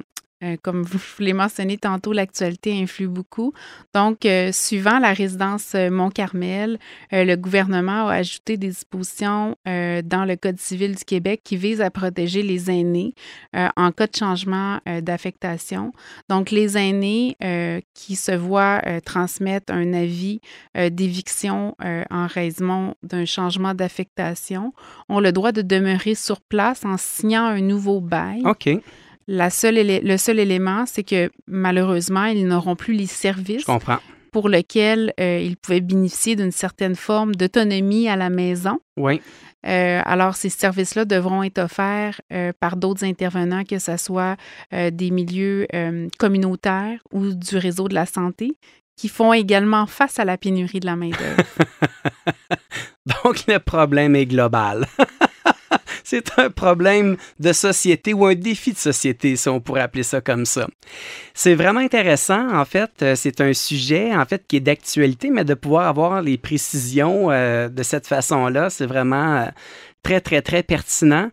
comme vous l'avez mentionné tantôt, l'actualité influe beaucoup. Donc, euh, suivant la résidence euh, Mont-Carmel, le gouvernement a ajouté des dispositions dans le Code civil du Québec qui visent à protéger les aînés en cas de changement d'affectation. Donc, les aînés qui se voient transmettre un avis d'éviction en raison d'un changement d'affectation ont le droit de demeurer sur place en signant un nouveau bail. OK le seul élément, c'est que malheureusement, ils n'auront plus les services pour lesquels euh, ils pouvaient bénéficier d'une certaine forme d'autonomie à la maison. Oui. Euh, alors, ces services-là devront être offerts euh, par d'autres intervenants, que ce soit des milieux communautaires ou du réseau de la santé, qui font également face à la pénurie de la main-d'œuvre. Donc, le problème est global. c'est un problème de société ou un défi de société, si on pourrait appeler ça comme ça. C'est vraiment intéressant, en fait. Euh, c'est un sujet, en fait, qui est d'actualité, mais de pouvoir avoir les précisions euh, de cette façon-là, c'est vraiment euh, très, très, très pertinent.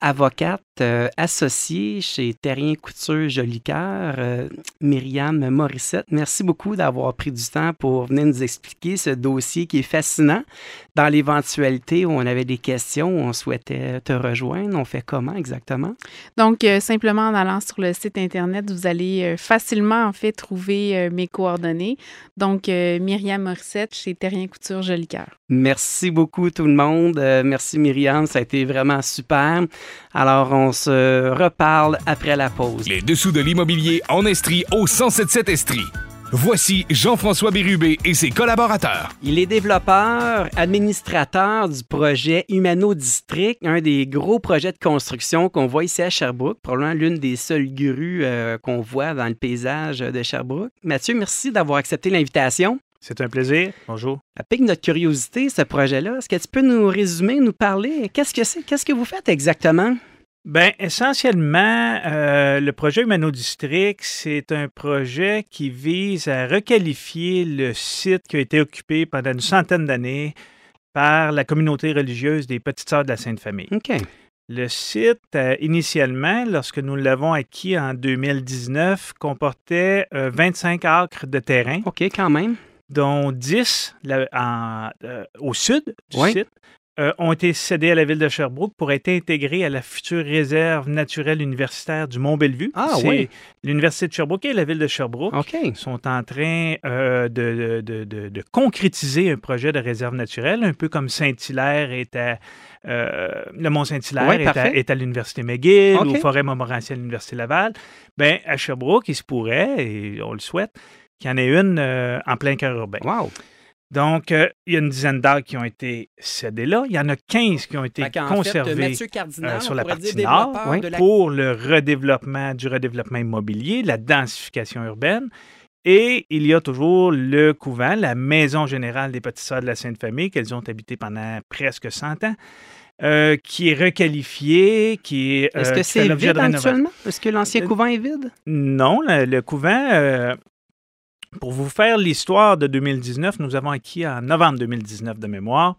avocate associée chez Terrien Couture Jolicoeur, Myriam Morissette. Merci beaucoup d'avoir pris du temps pour venir nous expliquer ce dossier qui est fascinant dans l'éventualité où on avait des questions, où on souhaitait te rejoindre, on fait comment exactement? Donc, euh, simplement en allant sur le site Internet, vous allez euh, facilement, en fait, trouver euh, mes coordonnées. Donc, Myriam Morissette chez Terrien Couture Jolicoeur. Merci beaucoup, tout le monde. merci, Myriam. Ça a été vraiment super. Alors, on se reparle après la pause. Les dessous de l'immobilier en Estrie au 1077 Estrie. Voici Jean-François Bérubé et ses collaborateurs. Il est développeur, administrateur du projet Humano District, un des gros projets de construction qu'on voit ici à Sherbrooke, probablement l'une des seules grues euh, qu'on voit dans le paysage de Sherbrooke. Mathieu, merci d'avoir accepté l'invitation. C'est un plaisir. Bonjour. À pique notre curiosité, ce projet-là, est-ce que tu peux nous résumer, nous parler? Qu'est-ce que c'est? Qu'est-ce que vous faites exactement? Bien, essentiellement, euh, le projet Humano District, c'est un projet qui vise à requalifier le site qui a été occupé pendant une centaine d'années par la communauté religieuse des Petites Sœurs de la Sainte Famille. OK. Le site, euh, initialement, lorsque nous l'avons acquis en 2019, comportait 25 euh, acres de terrain. OK, quand même. Dont 10 au sud du site, euh, ont été cédés à la ville de Sherbrooke pour être intégrés à la future réserve naturelle universitaire du Mont-Bellevue. Ah oui. L'Université de Sherbrooke et la ville de Sherbrooke sont en train euh, de, de, concrétiser un projet de réserve naturelle, un peu comme Saint-Hilaire est à. Euh, le Mont-Saint-Hilaire est, à, l'Université McGill ou Forêt Montmorency à l'Université Laval. Bien, à Sherbrooke, il se pourrait, et on le souhaite, qu'il y en ait une en plein cœur urbain. Wow! Donc, euh, il y a une dizaine d'arbres qui ont été cédés là. Il y en a 15 qui ont été conservés euh, sur la partie nord pour le redéveloppement du redéveloppement immobilier, la densification urbaine. Et il y a toujours le couvent, la maison générale des Petites Sœurs de la Sainte Famille, qu'elles ont habité pendant presque 100 ans. Euh, qui est requalifié, qui est. Est-ce que c'est vide actuellement? Est-ce que l'ancien couvent est vide? Non, le, couvent, pour vous faire l'histoire de 2019, nous avons acquis en novembre 2019 de mémoire.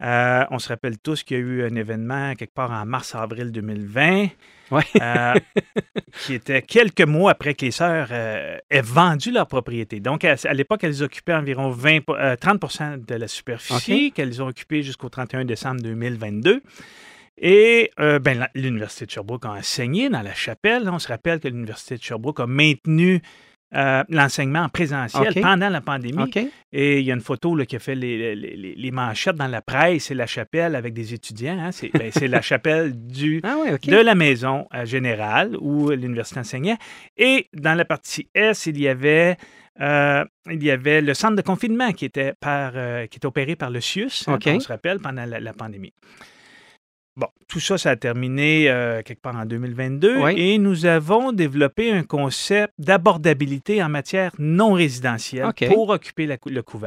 Euh, on se rappelle tous qu'il y a eu un événement quelque part en mars-avril 2020, euh, qui était quelques mois après que les sœurs euh, aient vendu leur propriété. Donc, à, l'époque, elles occupaient environ 20, 30% de la superficie qu'elles ont occupée jusqu'au 31 décembre 2022. Et ben, l'Université de Sherbrooke a enseigné dans la chapelle. On se rappelle que l'Université de Sherbrooke a maintenu euh, l'enseignement en présentiel pendant la pandémie. Et il y a une photo là, qui a fait les, manchettes dans la presse, c'est la chapelle avec des étudiants. Hein. Ben, c'est la chapelle du, ah de la maison euh, générale où l'université enseignait. Et dans la partie S, il y avait, euh, il y avait le centre de confinement qui était, par, qui était opéré par le CIUS, hein, on se rappelle, pendant la pandémie. Bon, tout ça, ça a terminé euh, quelque part en 2022 et nous avons développé un concept d'abordabilité en matière non résidentielle pour occuper le couvent.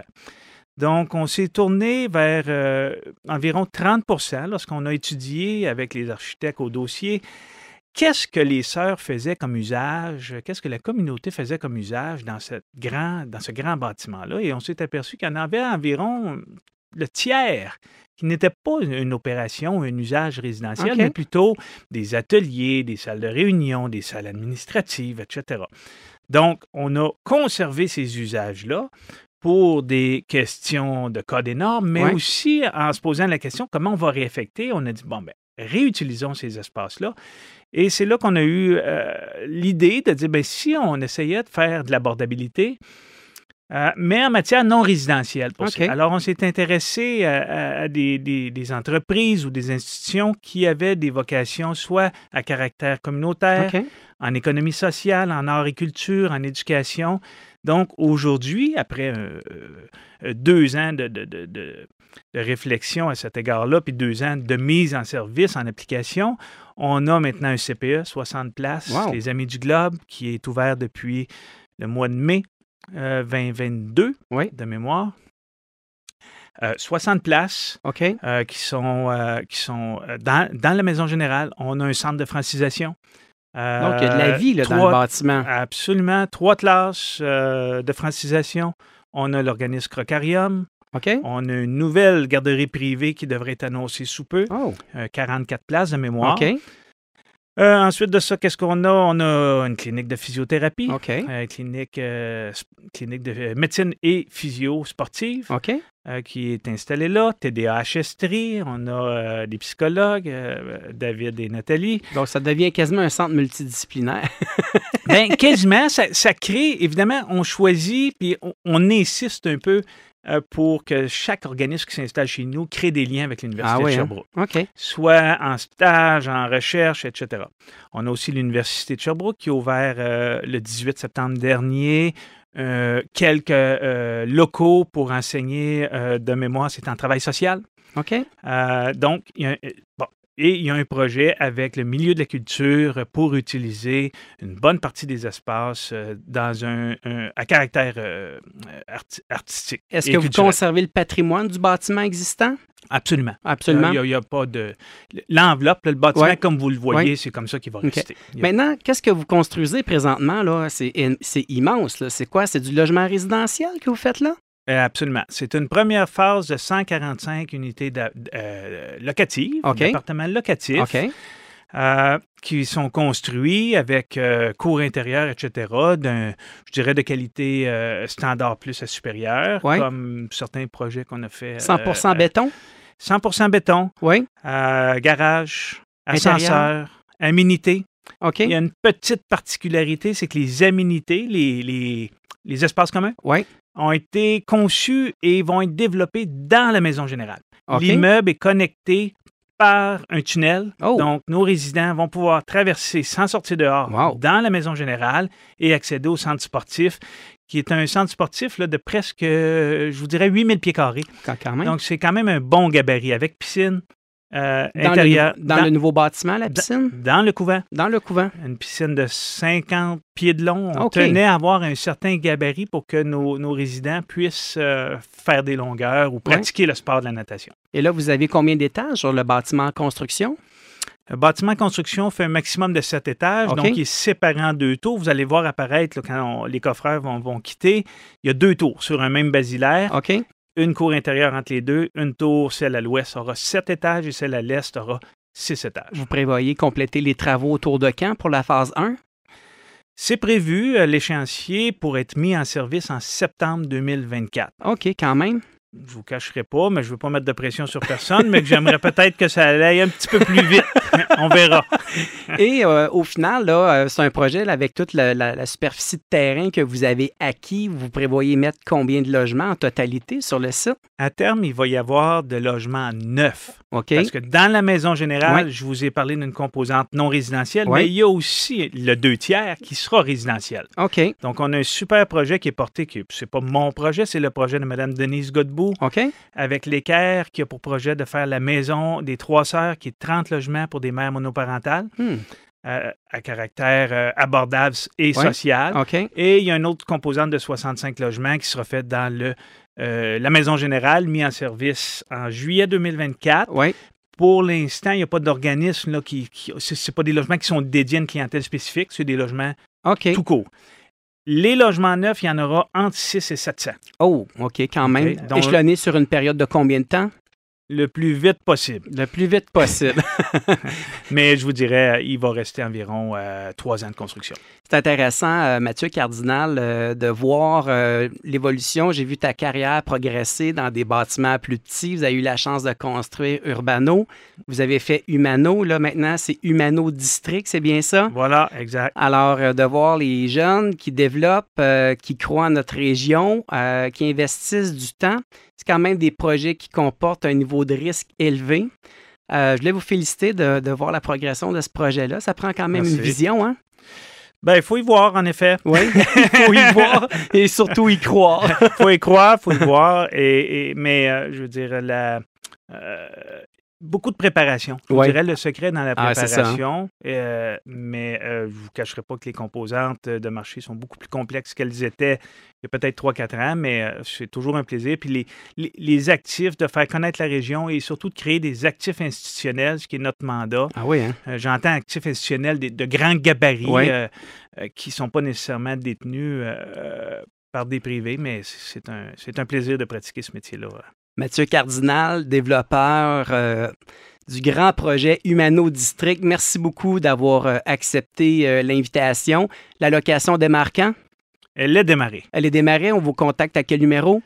Donc, on s'est tourné vers euh, environ 30% lorsqu'on a étudié avec les architectes au dossier qu'est-ce que les sœurs faisaient comme usage, qu'est-ce que la communauté faisait comme usage dans, cette grand, dans ce grand bâtiment-là. Et on s'est aperçu qu'il y en avait environ le tiers qui n'était pas une opération, un usage résidentiel, mais plutôt des ateliers, des salles de réunion, des salles administratives, etc. Donc, on a conservé ces usages-là pour des questions de code énorme, mais aussi en se posant la question comment on va réaffecter? On a dit, bon, ben, réutilisons ces espaces-là. Et c'est là qu'on a eu euh, l'idée de dire, ben, si on essayait de faire de l'abordabilité, euh, mais en matière non résidentielle. Alors, on s'est intéressé à, des, entreprises ou des institutions qui avaient des vocations soit à caractère communautaire, en économie sociale, en agriculture, en éducation. Donc, aujourd'hui, après euh, euh, deux ans de, réflexion à cet égard-là, puis deux ans de mise en service, en application, on a maintenant un CPE, 60 places, les Amis du Globe, qui est ouvert depuis le mois de mai 2022 euh, de mémoire. 60 places OK. qui sont, qui sont dans, dans, la maison générale. On a un centre de francisation. Donc, il y a de la vie là, dans le bâtiment. Absolument. Trois classes de francisation. On a l'organisme Crocarium. OK. On a une nouvelle garderie privée qui devrait être annoncée sous peu. Oh. 44 places de mémoire. OK. Euh, ensuite de ça, qu'est-ce qu'on a? On a une clinique de physiothérapie, OK. euh, clinique, euh, clinique de médecine et physio sportive euh, qui est installée là. TDAH Estrie, on a euh, des psychologues, euh, David et Nathalie. Donc, ça devient quasiment un centre multidisciplinaire. Bien, quasiment, ça, ça crée, évidemment, on choisit, puis on, on insiste un peu euh, pour que chaque organisme qui s'installe chez nous crée des liens avec l'Université Ah oui, de hein? Sherbrooke. OK. soit en stage, en recherche, etc. On a aussi l'Université de Sherbrooke qui a ouvert euh, le 18 septembre dernier euh, quelques euh, locaux pour enseigner euh, de mémoire, c'est en travail social. OK. Euh, donc, il y a, euh, bon, et il y a un projet avec le milieu de la culture pour utiliser une bonne partie des espaces euh, dans un, un- à caractère euh, arti- artistique. Est-ce que vous conservez le patrimoine du bâtiment existant? Absolument. Absolument. Il n'y a, pas de. L'enveloppe, le bâtiment, Ouais. comme vous le voyez, Ouais. c'est comme ça qu'il va rester. A- Maintenant, qu'est-ce que vous construisez présentement? là? C'est immense. C'est quoi? C'est du logement résidentiel que vous faites là? Euh, absolument. C'est une première phase de 145 unités d'a- euh, locatives, OK. d'appartements locatifs, euh, qui sont construits avec euh, cours intérieur, etc., d'un, je dirais, de qualité euh, standard plus à supérieur, Ouais. comme certains projets qu'on a fait. euh, 100 béton? 100% béton, Oui. garage, ascenseur, aménité. Il y a une petite particularité, c'est que les aménités, les, les, les espaces communs, Oui. Ont été conçus et vont être développés dans la maison générale. L'immeuble est connecté par un tunnel. Oh. Donc, nos résidents vont pouvoir traverser sans sortir dehors Wow. dans la maison générale et accéder au centre sportif, qui est un centre sportif là, de presque, euh, je vous dirais, 8000 pieds carrés. Quand, quand même. Donc, c'est quand même un bon gabarit avec piscine euh, dans le, dans le nouveau bâtiment, la piscine? dans le couvent Dans le couvent. une piscine de 50 pieds de long. On tenait à avoir un certain gabarit pour que nos, nos résidents puissent euh, faire des longueurs ou pratiquer le sport de la natation. Et là, vous avez combien d'étages sur le bâtiment en construction? Le bâtiment construction fait un maximum de 7 étages, donc il est séparé en deux tours. Vous allez voir apparaître là, quand on- les coffreurs vont, vont quitter. Il y a deux tours sur un même basilaire. OK. Une cour intérieure entre les deux. Une tour, celle à l'ouest, aura 7 étages et celle à l'est aura 6 étages. Vous prévoyez compléter les travaux autour de quand pour la phase 1? C'est prévu, euh, l'échéancier, pour être mis en service en septembre 2024. OK, quand même. Je vous cacherai pas, mais je veux pas mettre de pression sur personne, mais que j'aimerais peut-être que ça aille un petit peu plus vite. On verra. Et euh, au final, là, euh, c'est un projet là, avec toute la, la- la superficie de terrain que vous avez acquis. Vous prévoyez mettre combien de logements en totalité sur le site? À terme, il va y avoir de logements neufs. OK. Parce que dans la maison générale, je vous ai parlé d'une composante non résidentielle, mais il y a aussi le deux tiers qui sera résidentiel. OK. Donc, on a un super projet qui est porté, qui c'est pas mon projet, c'est le projet de Mme Denise Godbout, Avec l'équerre qui a pour projet de faire la maison des trois sœurs, qui est 30 logements pour des mères monoparentales, Hmm. euh, à caractère euh, abordable et social. Et il y a une autre composante de 65 logements qui sera faite dans le, euh, la maison générale, mis en service en juillet 2024. Oui. Pour l'instant, il n'y a pas d'organisme qui. qui c'est pas des logements qui sont dédiés à une clientèle spécifique, c'est des logements tout court. Les logements neufs, il y en aura entre 6 et 700, Oh, OK, quand même. OK, donc- Échelonné sur une période de combien de temps? le plus vite possible. Le plus vite possible. Mais je vous dirais, il va rester environ euh, trois ans de construction. C'est intéressant, euh, Mathieu Cardinal, euh, de voir euh, l'évolution. J'ai vu ta carrière progresser dans des bâtiments plus petits. Vous avez eu la chance de construire Urbano. Vous avez fait Humano. Là, maintenant, c'est Humano District, c'est bien ça? Voilà, exact. Alors, de voir les jeunes qui développent, qui croient en notre région, qui investissent du temps, c'est quand même des projets qui comportent un niveau de risque élevé. Euh, je voulais vous féliciter de, de voir la progression de ce projet-là. Ça prend quand même Merci. une vision, hein? Ben, il faut y voir, en effet. Oui, il faut y voir et surtout y croire. faut y croire, faut y voir. Et, et- mais euh, je veux dire, la, euh, beaucoup de préparation. Je Ouais. dirais le secret dans la Ah, ça. préparation. euh, mais euh, je ne vous cacherai pas que les composantes de marché sont beaucoup plus complexes qu'elles étaient il y a peut-être 3-4 ans, mais euh, c'est toujours un plaisir. Puis les, les, les actifs, de faire connaître la région et surtout de créer des actifs institutionnels, ce qui est notre mandat. Ah oui, hein? Euh, J'entends actifs institutionnels de grands gabarits Ouais. euh, euh, qui ne sont pas nécessairement détenus euh, par des privés, mais c'est un, c'est un plaisir de pratiquer ce métier-là. Mathieu Cardinal, développeur euh, du grand projet Humano District. Merci beaucoup d'avoir euh, accepté euh, l'invitation. La location démarre quand? Elle est démarrée. Elle est démarrée. On vous contacte à quel numéro?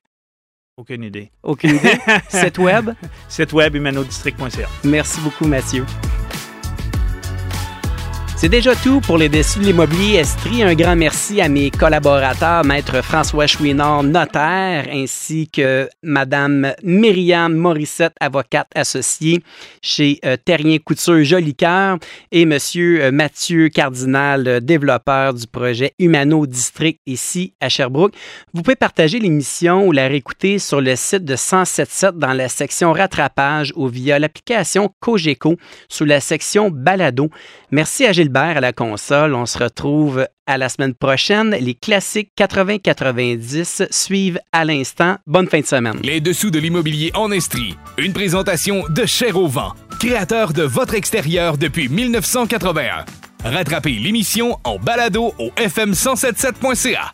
Aucune idée. Aucune idée. Site web? Site web humanodistrict.ca. Merci beaucoup, Mathieu. C'est déjà tout pour les déçus de l'immobilier Estrie. Un grand merci à mes collaborateurs, Maître François Chouinard, notaire, ainsi que Madame Myriam Morissette, avocate associée chez euh, Terrien Couture Jolicoeur, et Monsieur euh, Mathieu Cardinal, euh, développeur du projet Humano District ici à Sherbrooke. Vous pouvez partager l'émission ou la réécouter sur le site de 1077 dans la section rattrapage ou via l'application Cogeco sous la section balado. Merci à Gilbert à la console. On se retrouve à la semaine prochaine. Les classiques 80-90 suivent à l'instant. Bonne fin de semaine. Les dessous de l'immobilier en Estrie. Une présentation de Cher au vent, créateur de votre extérieur depuis 1981. Rattrapez l'émission en balado au fm1077.ca.